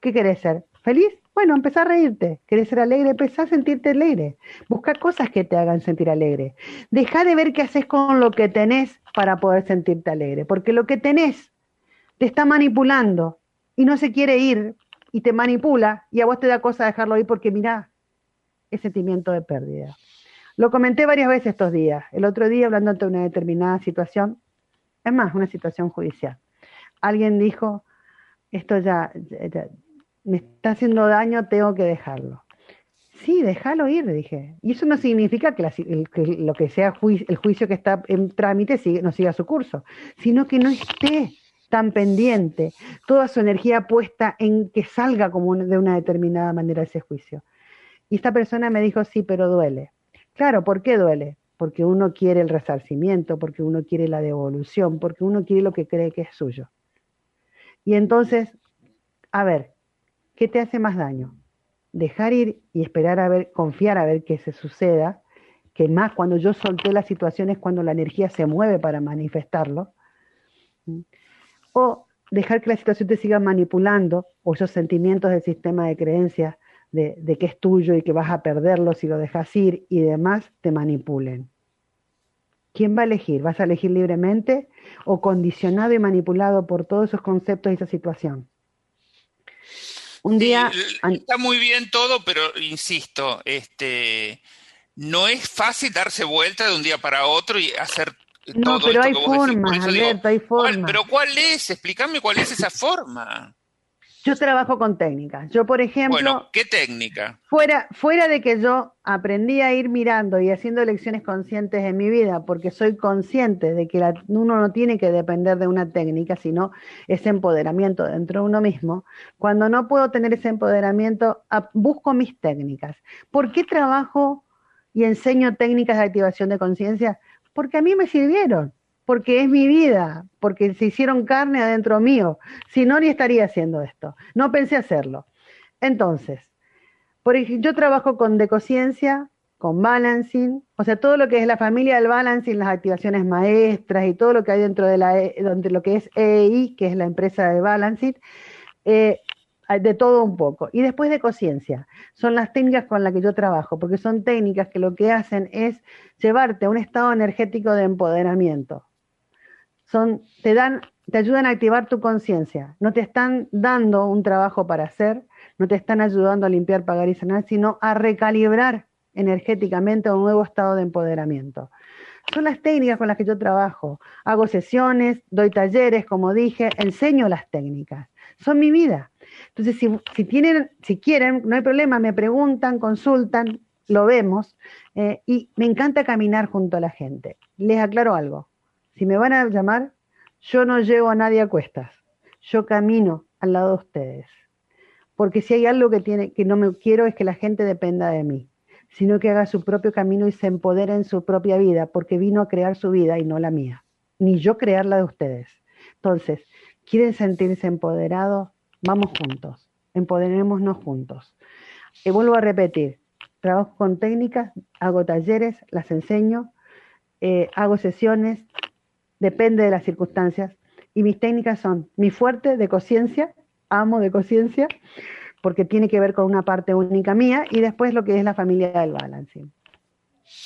¿Qué querés ser? ¿Feliz? Bueno, empezá a reírte. ¿Querés ser alegre? Empezá a sentirte alegre. Busca cosas que te hagan sentir alegre. Deja de ver qué haces con lo que tenés para poder sentirte alegre. Porque lo que tenés te está manipulando y no se quiere ir y te manipula y a vos te da cosa dejarlo ir porque mirá, es sentimiento de pérdida. Lo comenté varias veces estos días. El otro día hablando de una determinada situación, es más, una situación judicial. Alguien dijo, esto ya, me está haciendo daño, tengo que dejarlo. Sí, déjalo ir, dije. Y eso no significa que, lo que sea el juicio que está en trámite no siga su curso, sino que no esté tan pendiente, toda su energía puesta en que salga como de una determinada manera ese juicio. Y esta persona me dijo, sí, pero duele. Claro, ¿por qué duele? Porque uno quiere el resarcimiento, porque uno quiere la devolución, porque uno quiere lo que cree que es suyo. Y entonces, a ver, ¿qué te hace más daño? Dejar ir y esperar a ver, confiar a ver qué se suceda, que más cuando yo solté la situación es cuando la energía se mueve para manifestarlo o dejar que la situación te siga manipulando o esos sentimientos del sistema de creencias de, que es tuyo y que vas a perderlo si lo dejas ir y demás te manipulen. ¿Quién va a elegir? ¿Vas a elegir libremente o condicionado y manipulado por todos esos conceptos y esa situación? Un día. está muy bien todo, pero insisto, este, no es fácil darse vuelta de un día para otro y hacer no, pero hay formas, Alberto, hay formas. Pero ¿cuál es? Explícame cuál es esa forma. Yo trabajo con técnicas. Yo, por ejemplo. Bueno, ¿qué técnica? Fuera, fuera de que yo aprendí a ir mirando y haciendo elecciones conscientes en mi vida, porque soy consciente de que uno no tiene que depender de una técnica, sino ese empoderamiento dentro de uno mismo. Cuando no puedo tener ese empoderamiento, busco mis técnicas. ¿Por qué trabajo y enseño técnicas de activación de conciencia? Porque a mí me sirvieron porque es mi vida, porque se hicieron carne adentro mío. Si no, ni estaría haciendo esto. No pensé hacerlo. Entonces, por yo trabajo con decociencia, con balancing, o sea, todo lo que es la familia del balancing, las activaciones maestras y todo lo que hay dentro de la, e, donde lo que es EI, que es la empresa de balancing, eh, de todo un poco. Y después de conciencia, son las técnicas con las que yo trabajo, porque son técnicas que lo que hacen es llevarte a un estado energético de empoderamiento son, te dan, te ayudan a activar tu conciencia. No te están dando un trabajo para hacer, no te están ayudando a limpiar, pagar y sanar, sino a recalibrar energéticamente a un nuevo estado de empoderamiento. Son las técnicas con las que yo trabajo. Hago sesiones, doy talleres, como dije, enseño las técnicas. Son mi vida. Entonces, si, tienen, si quieren, no hay problema, me preguntan, consultan, lo vemos. Eh, y me encanta caminar junto a la gente. Les aclaro algo si me van a llamar, yo no llevo a nadie a cuestas. Yo camino al lado de ustedes. Porque si hay algo que, tiene, que no me quiero es que la gente dependa de mí, sino que haga su propio camino y se empodere en su propia vida, porque vino a crear su vida y no la mía, ni yo crear la de ustedes. Entonces, ¿quieren sentirse empoderados? Vamos juntos, empoderémonos juntos. Y vuelvo a repetir, trabajo con técnicas, hago talleres, las enseño, eh, hago sesiones, depende de las circunstancias. Y mis técnicas son mi fuerte de conciencia, amo de conciencia, porque tiene que ver con una parte única mía, y después lo que es la familia del balancing.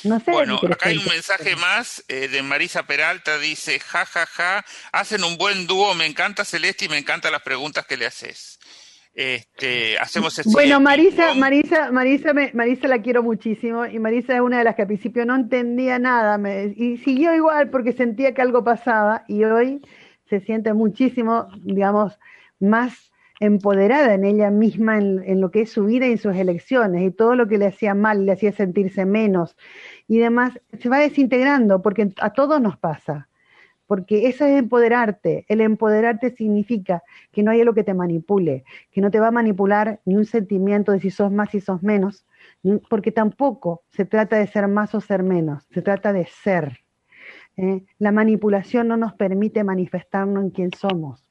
No sé. Bueno, acá hay un mensaje más eh, de Marisa Peralta, dice, ja, ja, ja, hacen un buen dúo, me encanta Celeste y me encantan las preguntas que le haces. Este, hacemos bueno, Marisa, Marisa, Marisa, Marisa la quiero muchísimo y Marisa es una de las que al principio no entendía nada y siguió igual porque sentía que algo pasaba y hoy se siente muchísimo, digamos, más empoderada en ella misma en, lo que es su vida y en sus elecciones y todo lo que le hacía mal, le hacía sentirse menos y demás, se va desintegrando porque a todos nos pasa porque eso es empoderarte. El empoderarte significa que no hay algo que te manipule, que no te va a manipular ni un sentimiento de si sos más, y sos menos, porque tampoco se trata de ser más o ser menos, se trata de ser. ¿eh? La manipulación no nos permite manifestarnos en quién somos,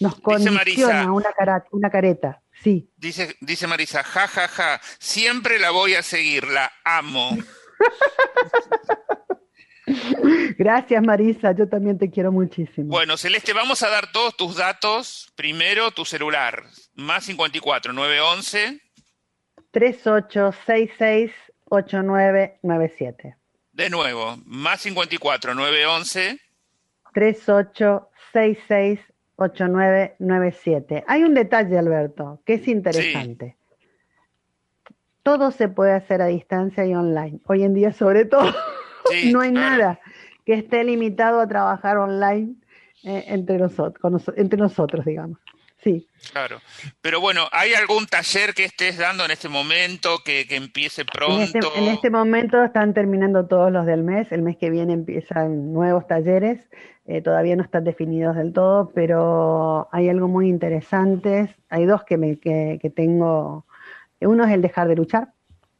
nos condiciona una, una careta. Sí. Dice, dice Marisa, ja, ja, ja, siempre la voy a seguir, la amo. [laughs] Gracias, Marisa. Yo también te quiero muchísimo. Bueno, Celeste, vamos a dar todos tus datos. Primero, tu celular. Más 54 911 3866 8997. De nuevo, más 54 911 3866 8997. Hay un detalle, Alberto, que es interesante. Todo se puede hacer a distancia y online. Hoy en día, sobre todo [laughs] no hay nada que esté limitado a trabajar online eh, entre, nosotros, entre nosotros, digamos. Sí. Claro. Pero bueno, ¿hay algún taller que estés dando en este momento que, empiece este, pronto? En este, momento están terminando todos los del mes. El mes que viene empiezan nuevos talleres. Eh, todavía no están definidos del todo, pero hay algo muy interesante. Hay dos que, me, que, que tengo. Uno es el dejar de luchar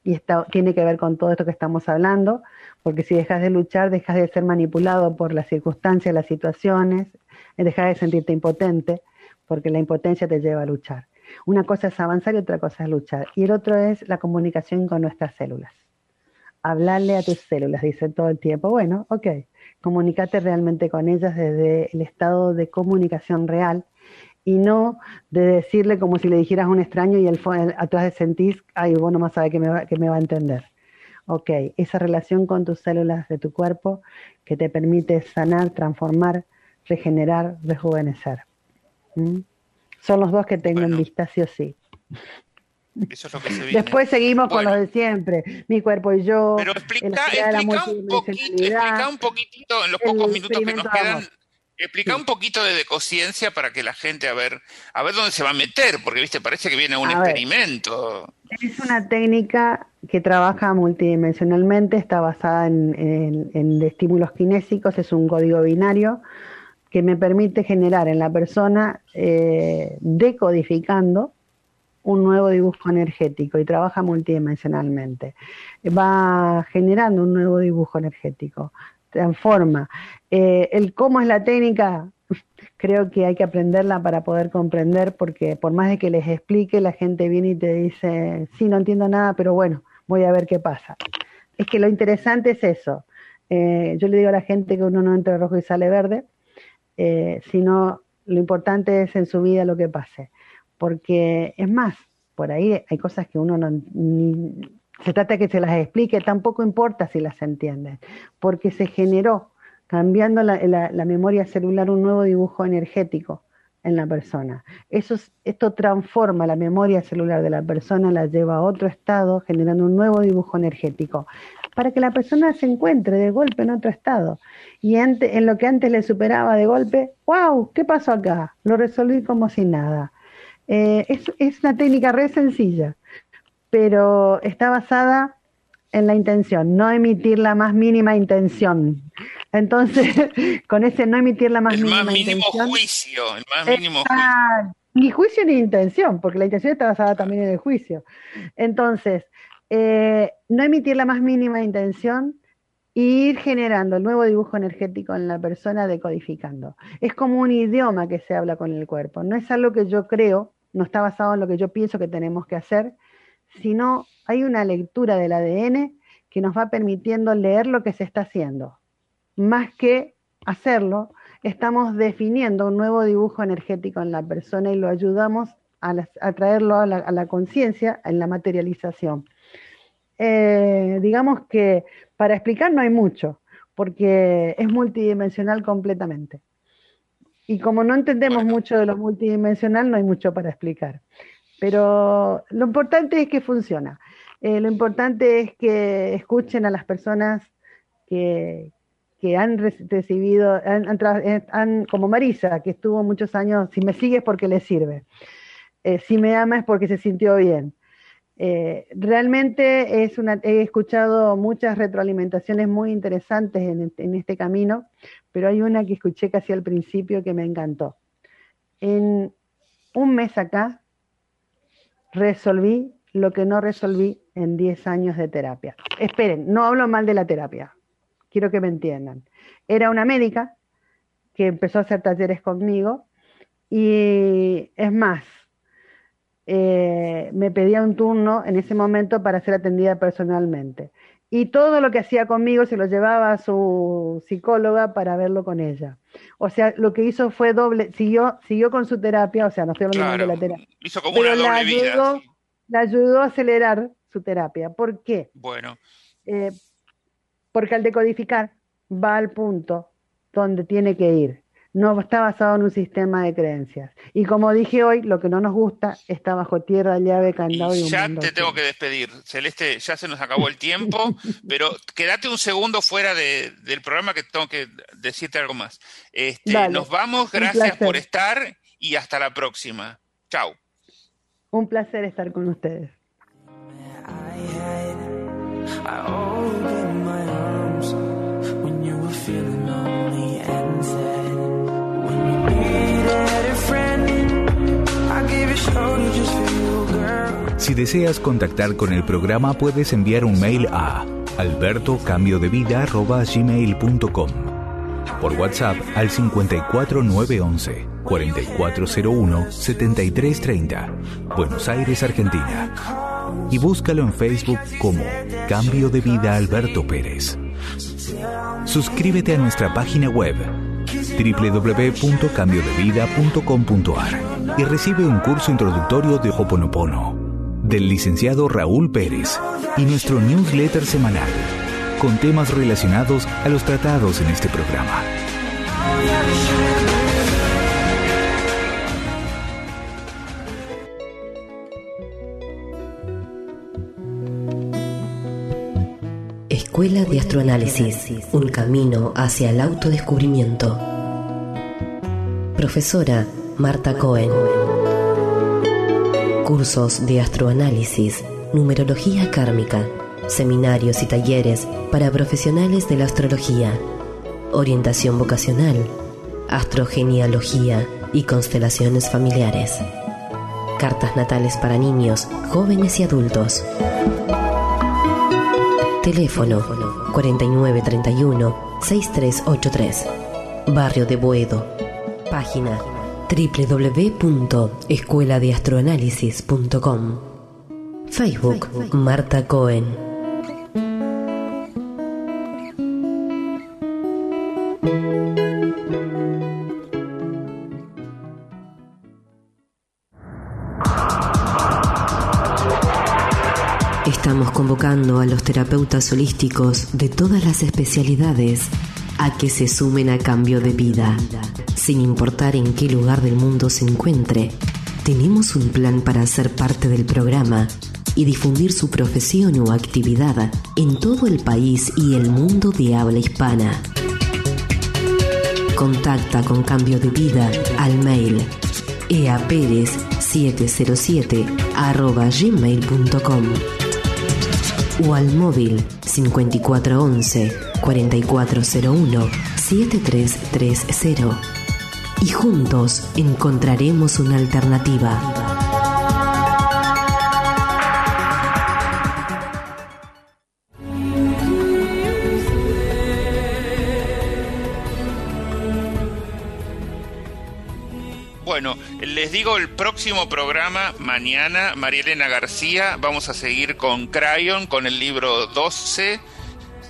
y está, tiene que ver con todo esto que estamos hablando porque si dejas de luchar, dejas de ser manipulado por las circunstancias, las situaciones, dejas de sentirte impotente, porque la impotencia te lleva a luchar. Una cosa es avanzar y otra cosa es luchar. Y el otro es la comunicación con nuestras células. Hablarle a tus células, dicen todo el tiempo. Bueno, ok, comunícate realmente con ellas desde el estado de comunicación real y no de decirle como si le dijeras a un extraño y el, atrás de sentís, ay, vos no más sabes que me, que me va a entender ok, esa relación con tus células de tu cuerpo que te permite sanar, transformar, regenerar, rejuvenecer. ¿Mm? Son los dos que tengo en vista, sí o sí. Eso es lo que se viene. Después seguimos con lo de siempre, mi cuerpo y yo. Pero explica, un, poquito, explica un poquitito en los pocos minutos que nos quedan Explica un poquito de decociencia para que la gente a ver, a ver dónde se va a meter, porque viste, parece que viene un experimento. Es una técnica que trabaja multidimensionalmente, está basada en, estímulos kinésicos, es un código binario que me permite generar en la persona, eh, decodificando, un nuevo dibujo energético y trabaja multidimensionalmente. Va generando un nuevo dibujo energético, transforma. Eh, el cómo es la técnica, [laughs] creo que hay que aprenderla para poder comprender, porque por más de que les explique, la gente viene y te dice, sí, no entiendo nada, pero bueno, voy a ver qué pasa. Es que lo interesante es eso. Eh, yo le digo a la gente que uno no entra rojo y sale verde, eh, sino lo importante es en su vida lo que pase. Porque es más, por ahí hay cosas que uno no, se trata de que se las explique, tampoco importa si las entiende, porque se generó, cambiando la, la, memoria celular, un nuevo dibujo energético en la persona. Eso, esto transforma la memoria celular de la persona, la lleva a otro estado, generando un nuevo dibujo energético, para que la persona se encuentre de golpe en otro estado. Y en lo que antes le superaba de golpe, wow, ¿qué pasó acá? Lo resolví como si nada. Eh, es, es, una técnica re sencilla, pero está basada en la intención, no emitir la más mínima intención. Entonces, [laughs] con ese no emitir la más el mínima más mínimo intención, juicio, el más mínimo juicio. Ni juicio ni intención, porque la intención está basada también en el juicio. Entonces, eh, no emitir la más mínima intención e ir generando el nuevo dibujo energético en la persona decodificando. Es como un idioma que se habla con el cuerpo, no es algo que yo creo, no está basado en lo que yo pienso que tenemos que hacer, sino hay una lectura del ADN que nos va permitiendo leer lo que se está haciendo. Más que hacerlo, estamos definiendo un nuevo dibujo energético en la persona y lo ayudamos a, traerlo a la, conciencia en la materialización. Eh, digamos que para explicar no hay mucho, porque es multidimensional completamente. Y como no entendemos mucho de lo multidimensional, no hay mucho para explicar. Pero lo importante es que funciona. Eh, lo importante es que escuchen a las personas que, que han recibido, eh, han, como Marisa, que estuvo muchos años, si me sigues porque le sirve, eh, si me ama es porque se sintió bien. Realmente es una, he escuchado muchas retroalimentaciones muy interesantes en, en, este camino, pero hay una que escuché casi al principio que me encantó. En un mes acá resolví lo que no resolví en 10 años de terapia. Esperen, no hablo mal de la terapia, quiero que me entiendan. Era una médica que empezó a hacer talleres conmigo y es más, eh, me pedía un turno en ese momento para ser atendida personalmente y todo lo que hacía conmigo se lo llevaba a su psicóloga para verlo con ella. O sea, lo que hizo fue doble, siguió, siguió con su terapia, o sea, no estoy hablando de la terapia. Hizo como una doble la ayudó, vida. La ayudó a acelerar su terapia. ¿Por qué? Bueno. Eh, porque al decodificar va al punto donde tiene que ir no está basado en un sistema de creencias. Y como dije hoy, lo que no nos gusta está bajo tierra, llave, candado y, un Ya te tengo que despedir. Celeste, ya se nos acabó el tiempo, [laughs] pero quédate un segundo fuera del programa que tengo que decirte algo más. Este, nos vamos, gracias por estar y hasta la próxima. Chao. Un placer estar con ustedes. Si deseas contactar con el programa puedes enviar un mail a albertocambiodevida.gmail.com Por WhatsApp al 54911 4401 7330 Buenos Aires, Argentina. Y búscalo en Facebook como Cambio de Vida Alberto Pérez. Suscríbete a nuestra página web www.cambiodevida.com.ar y recibe un curso introductorio de Hoponopono del licenciado Raúl Pérez y nuestro newsletter semanal con temas relacionados a los tratados en este programa. Escuela de Astroanálisis, un camino hacia el autodescubrimiento. Profesora Marta Cohen. Cursos de astroanálisis, numerología kármica, seminarios y talleres para profesionales de la astrología, orientación vocacional, astrogenealogía y constelaciones familiares. Cartas natales para niños, jóvenes y adultos. Teléfono 4931-6383. Barrio de Boedo. Página www.escueladeastroanálisis.com. Facebook Marta Cohen. Estamos convocando a los terapeutas holísticos de todas las especialidades a que se sumen a cambio de vida. Sin importar en qué lugar del mundo se encuentre, tenemos un plan para ser parte del programa y difundir su profesión o actividad en todo el país y el mundo de habla hispana. Contacta con Cambio de Vida al mail eaperez707 arroba gmail.com o al móvil 5411 4401 7330 y juntos encontraremos una alternativa. Bueno, les digo el próximo programa, mañana, María Elena García, vamos a seguir con Crayon, con el libro 12,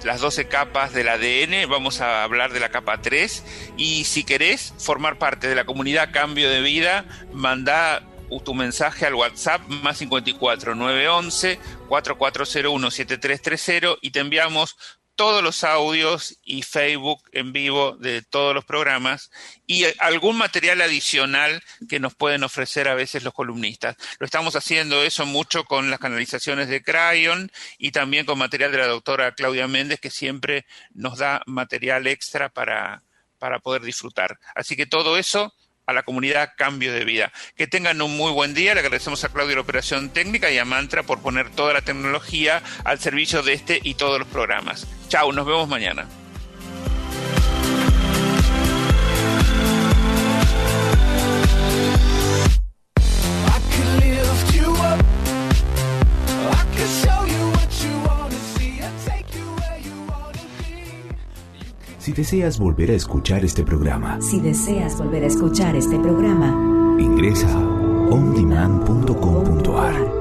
las 12 capas del ADN, vamos a hablar de la capa 3 y si querés formar parte de la comunidad Cambio de Vida, manda tu mensaje al WhatsApp más 54 911 4401 7330 y te enviamos todos los audios y Facebook en vivo de todos los programas y algún material adicional que nos pueden ofrecer a veces los columnistas. Lo estamos haciendo eso mucho con las canalizaciones de Crayon y también con material de la doctora Claudia Méndez que siempre nos da material extra para, para poder disfrutar. Así que todo eso a la comunidad Cambio de Vida. Que tengan un muy buen día. Le agradecemos a Claudio la operación técnica y a Mantra por poner toda la tecnología al servicio de este y todos los programas. Chao, nos vemos mañana. Si deseas volver a escuchar este programa, Si deseas volver a escuchar este programa, ingresa ondemand.com.ar